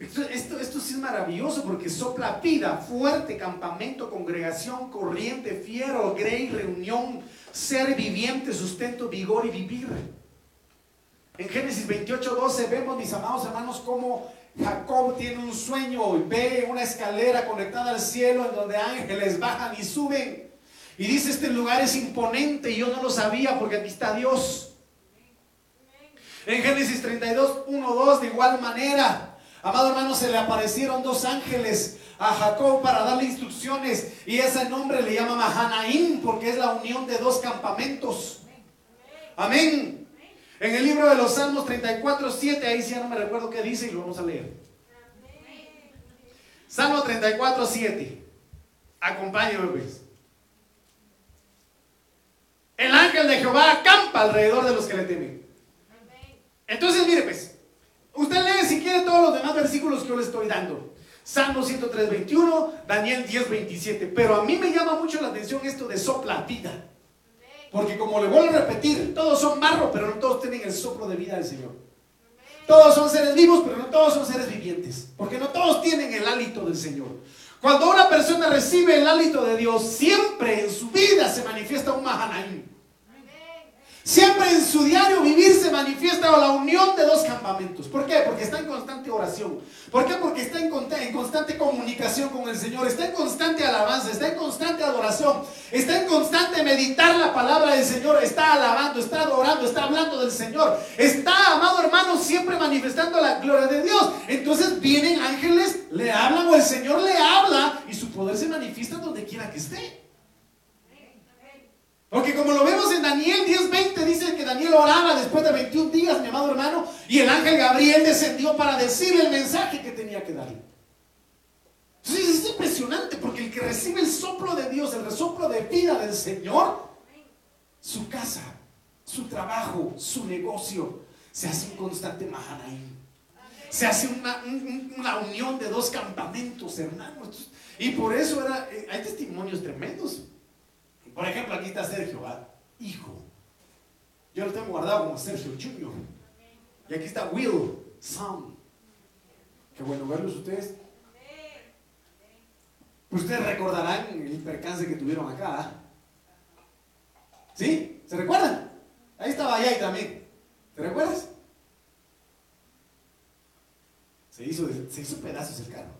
Esto, esto, sí es maravilloso porque sopla vida, fuerte, campamento, congregación, corriente, fiero, grey, reunión, ser viviente, sustento, vigor y vivir. En Génesis 28, 12 vemos, mis amados hermanos, cómo Jacob tiene un sueño y ve una escalera conectada al cielo en donde ángeles bajan y suben. Y dice, este lugar es imponente y yo no lo sabía porque aquí está Dios. En Génesis 32, 1, 2, de igual manera. Amado hermano, se le aparecieron dos ángeles a Jacob para darle instrucciones y ese nombre le llama Mahanaim porque es la unión de dos campamentos. Amén. En el libro de los Salmos 34, 7, ahí sí ya no me recuerdo qué dice y lo vamos a leer. Salmo 34, 7. Acompáñame pues. El ángel de Jehová acampa alrededor de los que le temen. Entonces, mire pues, usted lee si quiere todos los demás versículos que yo le estoy dando. Salmo 103, 21, Daniel 10, 27. Pero a mí me llama mucho la atención esto de sopla vida. Porque como le vuelvo a repetir, todos son barro, pero no todos tienen el soplo de vida del Señor. Todos son seres vivos, pero no todos son seres vivientes. Porque no todos tienen el hálito del Señor. Cuando una persona recibe el hálito de Dios, siempre en su vida se manifiesta un Mahanaim. Siempre en su diario vivir se manifiesta la unión de dos campamentos. ¿Por qué? Porque está en constante oración. ¿Por qué? Porque está en, constante comunicación con el Señor. Está en constante alabanza. Está en constante adoración. Está en constante meditar la palabra del Señor. Está alabando, está adorando, está hablando del Señor. Está, amado hermano, siempre manifestando la gloria de Dios. Entonces vienen ángeles, le hablan o el Señor le habla y su poder se manifiesta donde quiera que esté. Porque como lo vemos en Daniel 10:20, dice que Daniel oraba después de 21 días, mi amado hermano, y el ángel Gabriel descendió para decirle el mensaje que tenía que darle. Entonces es impresionante porque el que recibe el soplo de Dios, el resoplo de vida del Señor, su casa, su trabajo, su negocio, se hace un constante mahanaim. Se hace una, una, unión de dos campamentos, hermanos. Y por eso era, hay testimonios tremendos. Por ejemplo, aquí está Sergio, hijo. Yo lo tengo guardado como Sergio Junior. Y aquí está Will, son. Qué bueno verlos ustedes. Ustedes recordarán el percance que tuvieron acá. ¿Sí? ¿Se recuerdan? Ahí estaba allá también. ¿Te recuerdas? Se hizo, se hizo pedazos el carro.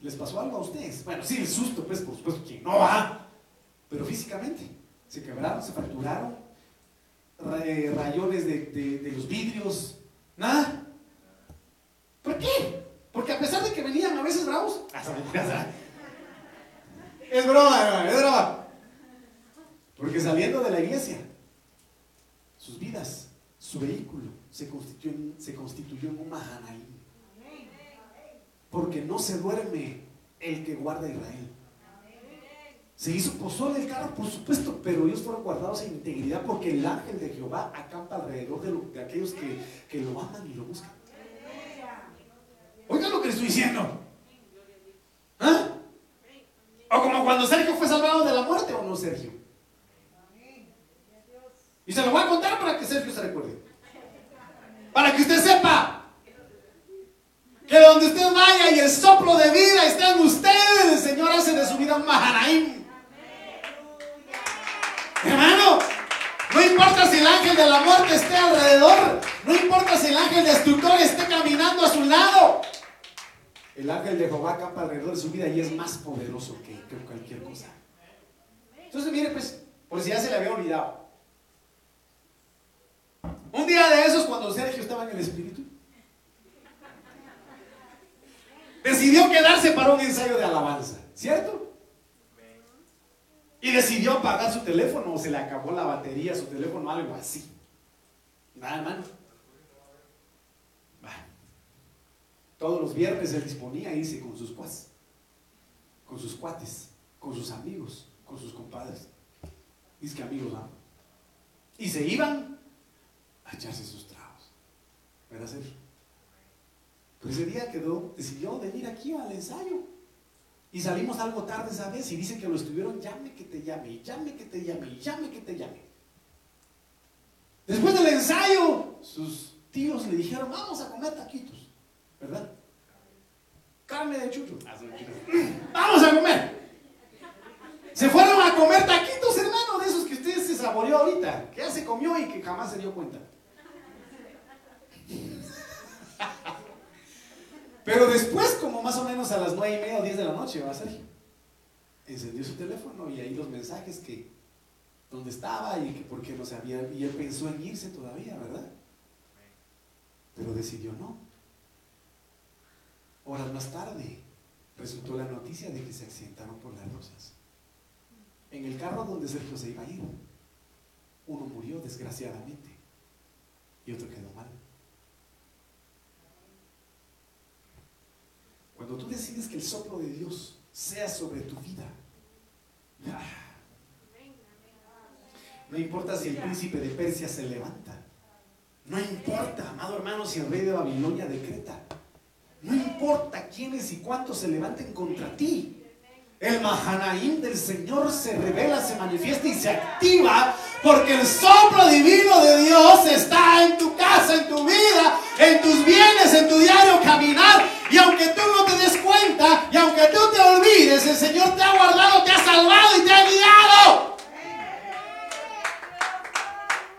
¿Les pasó algo a ustedes? Bueno, sí, el susto, pues, por supuesto, que no va pero físicamente. Se quebraron, se fracturaron, eh, rayones de, los vidrios, nada. ¿Por qué? Porque a pesar de que venían a veces bravos, es broma, es broma. Porque saliendo de la iglesia, sus vidas, su vehículo, se constituyó, en un Mahanaim. Porque no se duerme el que guarda Israel. Se hizo pozole el carro, por supuesto, pero ellos fueron guardados en integridad porque el ángel de Jehová acampa alrededor de, de aquellos que, que lo aman y lo buscan. Oigan lo que les estoy diciendo. ¿Ah? O como cuando Sergio fue salvado de la muerte, ¿o no, Sergio? Y se lo voy a contar para que Sergio se recuerde. Para que usted sepa que donde usted vaya y el soplo de vida está en usted, el Señor hace de su vida un. Hermano, no importa si el ángel de la muerte esté alrededor, no importa si el ángel destructor esté caminando a su lado. El ángel de Jehová acampa alrededor de su vida y es más poderoso que, que cualquier cosa. Entonces, mire, pues, por si ya se le había olvidado. Un día de esos, cuando Sergio estaba en el Espíritu, decidió quedarse para un ensayo de alabanza, ¿cierto? Y decidió apagar su teléfono o se le acabó la batería su teléfono, algo así. Nada, hermano. Todos los viernes él disponía irse con sus cuates, con sus cuates, con sus amigos, con sus compadres. Dice que amigos, ¿no? Y se iban a echarse sus tragos. ¿Verdad, Sergio? Pero ese día quedó, decidió venir aquí al ensayo. Y salimos algo tarde esa vez y dice que lo estuvieron, llame que te llame, llame que te llame, llame que te llame. Después del ensayo, sus tíos le dijeron, vamos a comer taquitos, ¿verdad? Carne de chucho. Ah, chucho. Vamos a comer. Se fueron a comer taquitos, hermano, de esos que usted se saboreó ahorita, que ya se comió y que jamás se dio cuenta. Pero después, como más o menos a las nueve y media o 10 de la noche, va Sergio. Encendió su teléfono y ahí los mensajes que, dónde estaba y que por qué no sabía. Y él pensó en irse todavía, ¿verdad? Pero decidió no. Horas más tarde, resultó la noticia de que se accidentaron por las rosas. En el carro donde Sergio se iba a ir, uno murió desgraciadamente y otro quedó mal. Cuando tú decides que el soplo de Dios sea sobre tu vida, ah, no importa si el príncipe de Persia se levanta, no importa, amado hermano, si el rey de Babilonia decreta, no importa quiénes y cuántos se levanten contra ti. El Mahanaim del Señor se revela, se manifiesta y se activa porque el soplo divino de Dios está en tu casa, en tu vida, en tus bienes, en tu diario caminar. Y aunque tú no te des cuenta y aunque tú te olvides, el Señor te ha guardado, te ha salvado y te ha guiado.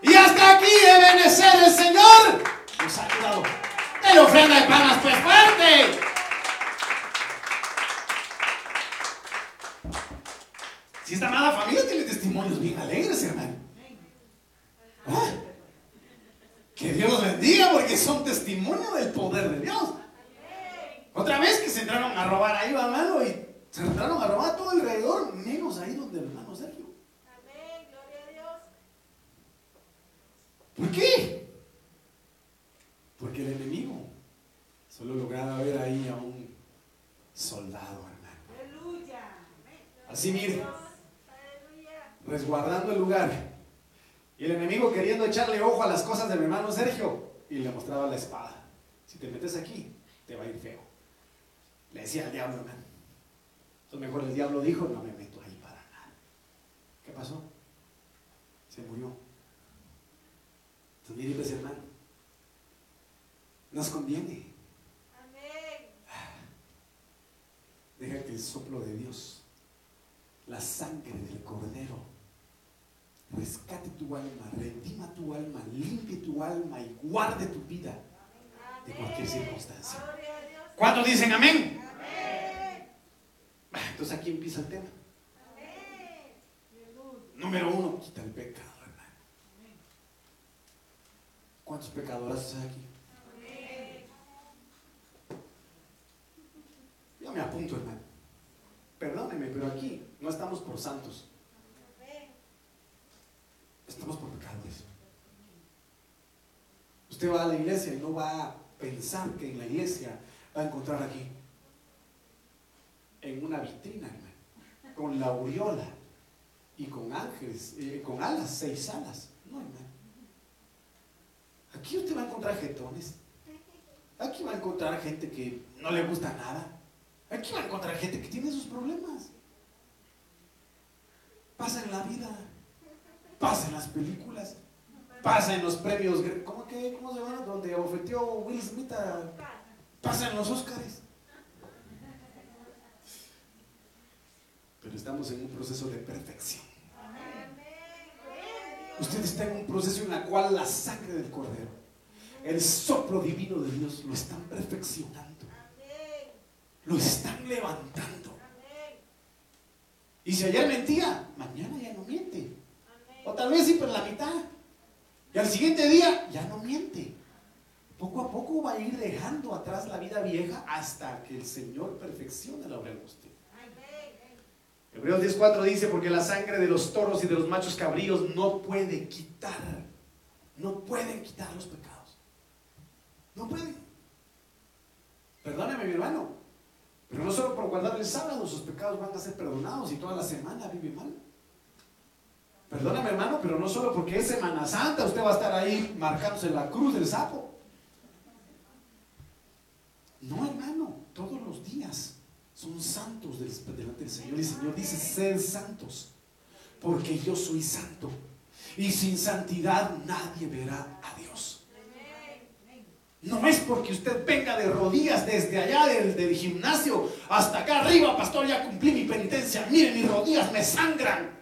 Y hasta aquí Ebenezer el Señor nos ha ayudado. Te ofrenda de palmas pues fuerte. Si esta amada familia tiene testimonios bien alegres, hermano. ¿Ah? Que Dios los bendiga porque son testimonio del poder de Dios. Otra vez que se entraron a robar ahí, hermano, y se entraron a robar todo alrededor, menos ahí donde el hermano Sergio. Amén, gloria a Dios. ¿Por qué? Porque el enemigo solo lograba ver ahí a un soldado, hermano. Aleluya. Así mire, Aleluya. resguardando el lugar. Y el enemigo queriendo echarle ojo a las cosas del hermano Sergio. Y le mostraba la espada. Si te metes aquí, te va a ir feo. Le decía al diablo, hermano. Entonces mejor el diablo dijo, no me meto ahí para nada. ¿Qué pasó? Se murió. Entonces mire, pues, hermano. Nos conviene. Amén. Deja que el soplo de Dios, la sangre del cordero, rescate tu alma, redima tu alma, limpie tu alma y guarde tu vida de cualquier circunstancia. ¿Cuántos dicen? Amén. Entonces aquí empieza el tema. Número uno, quita el pecado, hermano. ¿Cuántos pecadores hay aquí? Yo me apunto, hermano. Perdóneme, pero aquí no estamos por santos, estamos por pecadores. Usted va a la iglesia y no va a pensar que en la iglesia va a encontrar aquí en una vitrina, hermano, con la aureola y con ángeles, eh, con alas, seis alas. No, hermano. Aquí usted va a encontrar jetones. Aquí va a encontrar gente que no le gusta nada. Aquí va a encontrar gente que tiene sus problemas. Pasa en la vida, pasa en las películas, pasa en los premios, ¿cómo, que, cómo se llama? Donde ofreció Will Smith a, pasa en los Oscars. Estamos en un proceso de perfección. Usted está en un proceso en el cual la sangre del Cordero, el soplo divino de Dios lo están perfeccionando. Lo están levantando. Y si ayer mentía, mañana ya no miente. O tal vez sí, por la mitad. Y al siguiente día ya no miente. Poco a poco va a ir dejando atrás la vida vieja hasta que el Señor perfeccione la obra en usted. Hebreos 10.4 dice, porque la sangre de los toros y de los machos cabríos no puede quitar, no pueden quitar los pecados. No pueden. Perdóneme mi hermano, pero no solo por guardar el sábado sus pecados van a ser perdonados y toda la semana vive mal. Perdóneme hermano, pero no solo porque es Semana Santa usted va a estar ahí marcándose la cruz del sapo. No hermano, todos los días son santos delante del Señor. Y el Señor dice, sed santos, porque yo soy santo. Y sin santidad nadie verá a Dios. No es porque usted venga de rodillas desde allá del, del, gimnasio hasta acá arriba, pastor, ya cumplí mi penitencia. Mire, mis rodillas me sangran.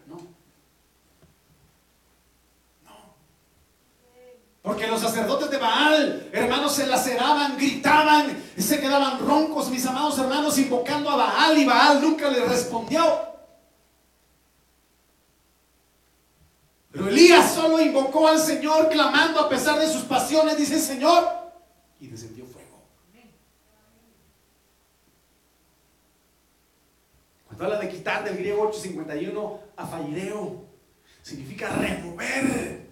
Porque los sacerdotes de Baal, hermanos, se laceraban, gritaban, y se quedaban roncos, mis amados hermanos, invocando a Baal y Baal nunca le respondió. Pero Elías solo invocó al Señor clamando a pesar de sus pasiones, dice Señor, y descendió fuego. Cuando habla de quitar del griego 851 a significa remover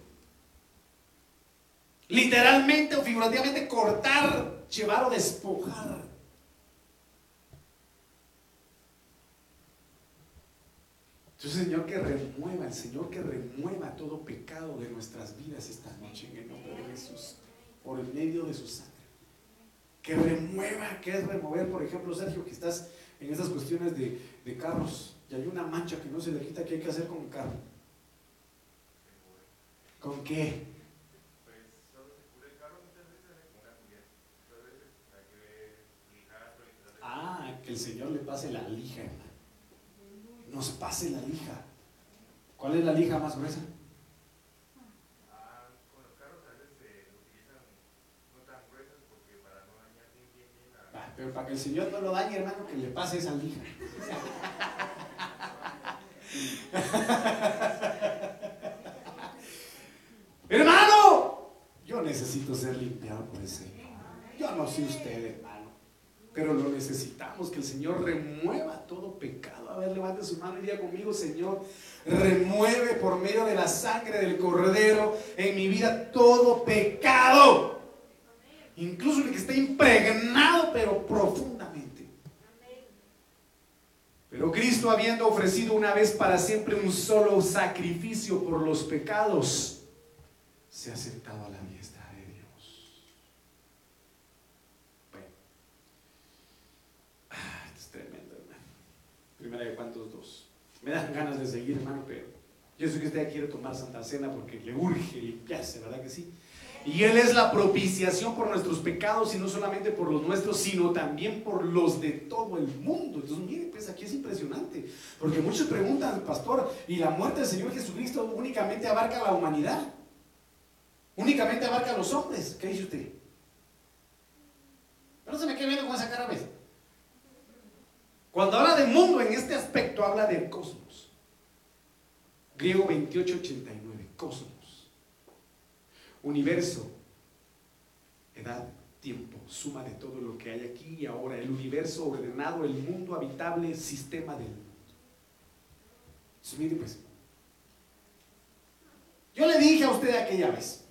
Literalmente o figurativamente cortar, llevar o despojar. Entonces, Señor, que remueva, el Señor que remueva todo pecado de nuestras vidas esta noche en el nombre de Jesús, por el medio de su sangre. Que remueva, que es remover, por ejemplo, Sergio, que estás en esas cuestiones de, de carros y hay una mancha que no se le quita, ¿qué hay que hacer con el carro? ¿Con qué? que el Señor le pase la lija, hermano. Nos pase la lija. ¿Cuál es la lija más gruesa? Con los carros a veces se utilizan no tan gruesas porque para no dañar bien, bien, bien la... Pero para que el Señor no lo dañe, hermano, que le pase esa lija. hermano, yo necesito ser limpiado por el Señor. Yo no sé usted, hermano. Pero lo necesitamos, que el Señor remueva todo pecado. A ver, levante su mano y diga conmigo, Señor, remueve por medio de la sangre del cordero en mi vida todo pecado. Incluso el que esté impregnado, pero profundamente. Pero Cristo, habiendo ofrecido una vez para siempre un solo sacrificio por los pecados, se ha sentado a la diestra Primera de dos. Me dan ganas de seguir, hermano, pero yo sé que usted quiere tomar Santa Cena porque le urge limpiarse, ¿verdad que sí? Y Él es la propiciación por nuestros pecados y no solamente por los nuestros, sino también por los de todo el mundo. Entonces, mire, pues aquí es impresionante, porque muchos preguntan, pastor, ¿y la muerte del Señor Jesucristo únicamente abarca a la humanidad? Únicamente abarca a los hombres. ¿Qué dice usted? Pero se me queda viendo con esa cara, ¿ves? Cuando habla de mundo en este aspecto, habla del cosmos. Griego 2889, cosmos. Universo, edad, tiempo, suma de todo lo que hay aquí y ahora, el universo ordenado, el mundo habitable, sistema del mundo. pues, yo le dije a usted aquella vez,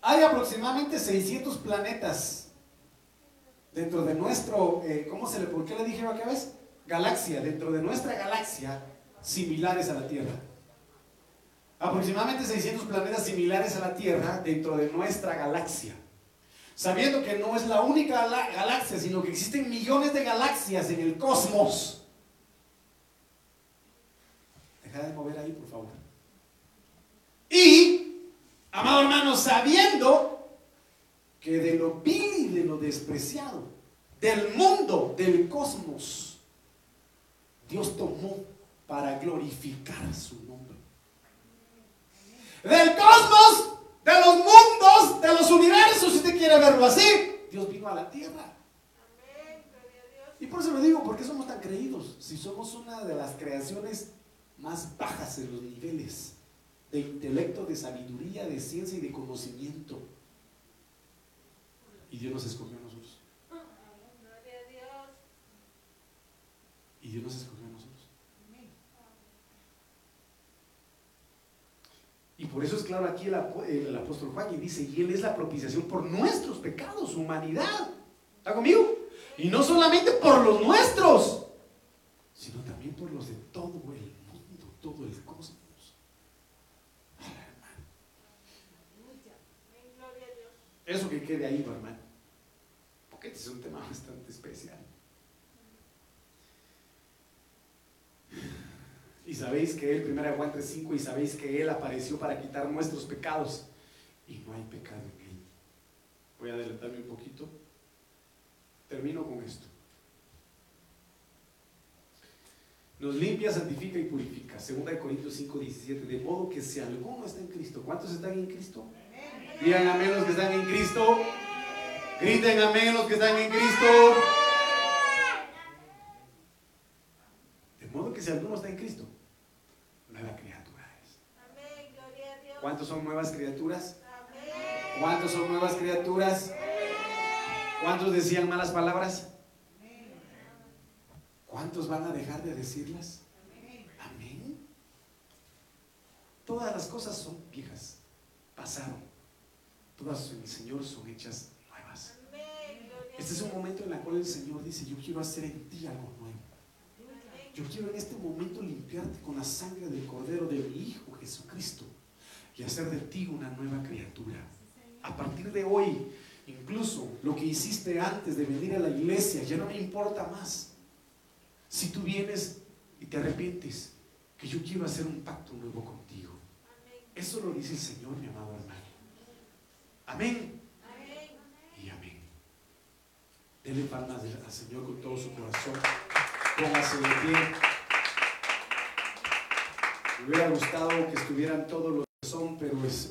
hay aproximadamente 600 planetas dentro de nuestro, eh, ¿cómo se le, por qué le dije aquella vez? Galaxia, dentro de nuestra galaxia, similares a la Tierra. Aproximadamente 600 planetas similares a la Tierra dentro de nuestra galaxia. Sabiendo que no es la única gala- galaxia, sino que existen millones de galaxias en el cosmos. Deja de mover ahí, por favor. Y, amado hermano, sabiendo que de lo vil y de lo despreciado, del mundo, del cosmos, Dios tomó para glorificar su nombre. Del cosmos, de los mundos, de los universos, si usted quiere verlo así, Dios vino a la tierra. Y por eso lo digo, ¿por qué somos tan creídos? Si somos una de las creaciones más bajas en los niveles de intelecto, de sabiduría, de ciencia y de conocimiento. Y Dios nos escogió a nosotros. Y Dios nos escogió a nosotros. Y por eso es claro aquí el apóstol Juan y dice, y Él es la propiciación por nuestros pecados, humanidad. ¿Está conmigo? Y no solamente por los nuestros, sino también por los de todo el mundo, todo el cosmos. Eso que quede ahí, hermano. Porque este es un tema bastante especial. Y sabéis que Él, 1 Juan 3.5, y sabéis que Él apareció para quitar nuestros pecados. Y no hay pecado en Él. Voy a adelantarme un poquito. Termino con esto. Nos limpia, santifica y purifica. 2 Corintios 5, 17. De modo que si alguno está en Cristo, ¿cuántos están en Cristo? Digan amén los que están en Cristo. Griten amén los que están en Cristo. De modo que si alguno está en Cristo, nueva criatura es. ¿Cuántos son nuevas criaturas? ¿Cuántos son nuevas criaturas? ¿Cuántos decían malas palabras? ¿Cuántos van a dejar de decirlas? Amén. Todas las cosas son viejas, pasaron. Todas en el Señor son hechas. Este es un momento en el cual el Señor dice, yo quiero hacer en ti algo nuevo. Yo quiero en este momento limpiarte con la sangre del Cordero de mi Hijo Jesucristo y hacer de ti una nueva criatura. A partir de hoy, incluso lo que hiciste antes de venir a la iglesia ya no me importa más. Si tú vienes y te arrepientes, que yo quiero hacer un pacto nuevo contigo. Eso lo dice el Señor, mi amado hermano. Amén y amén. Dele palmas al Señor con todo su corazón. Póngase de pie. Me hubiera gustado que estuvieran todos los son, pero es,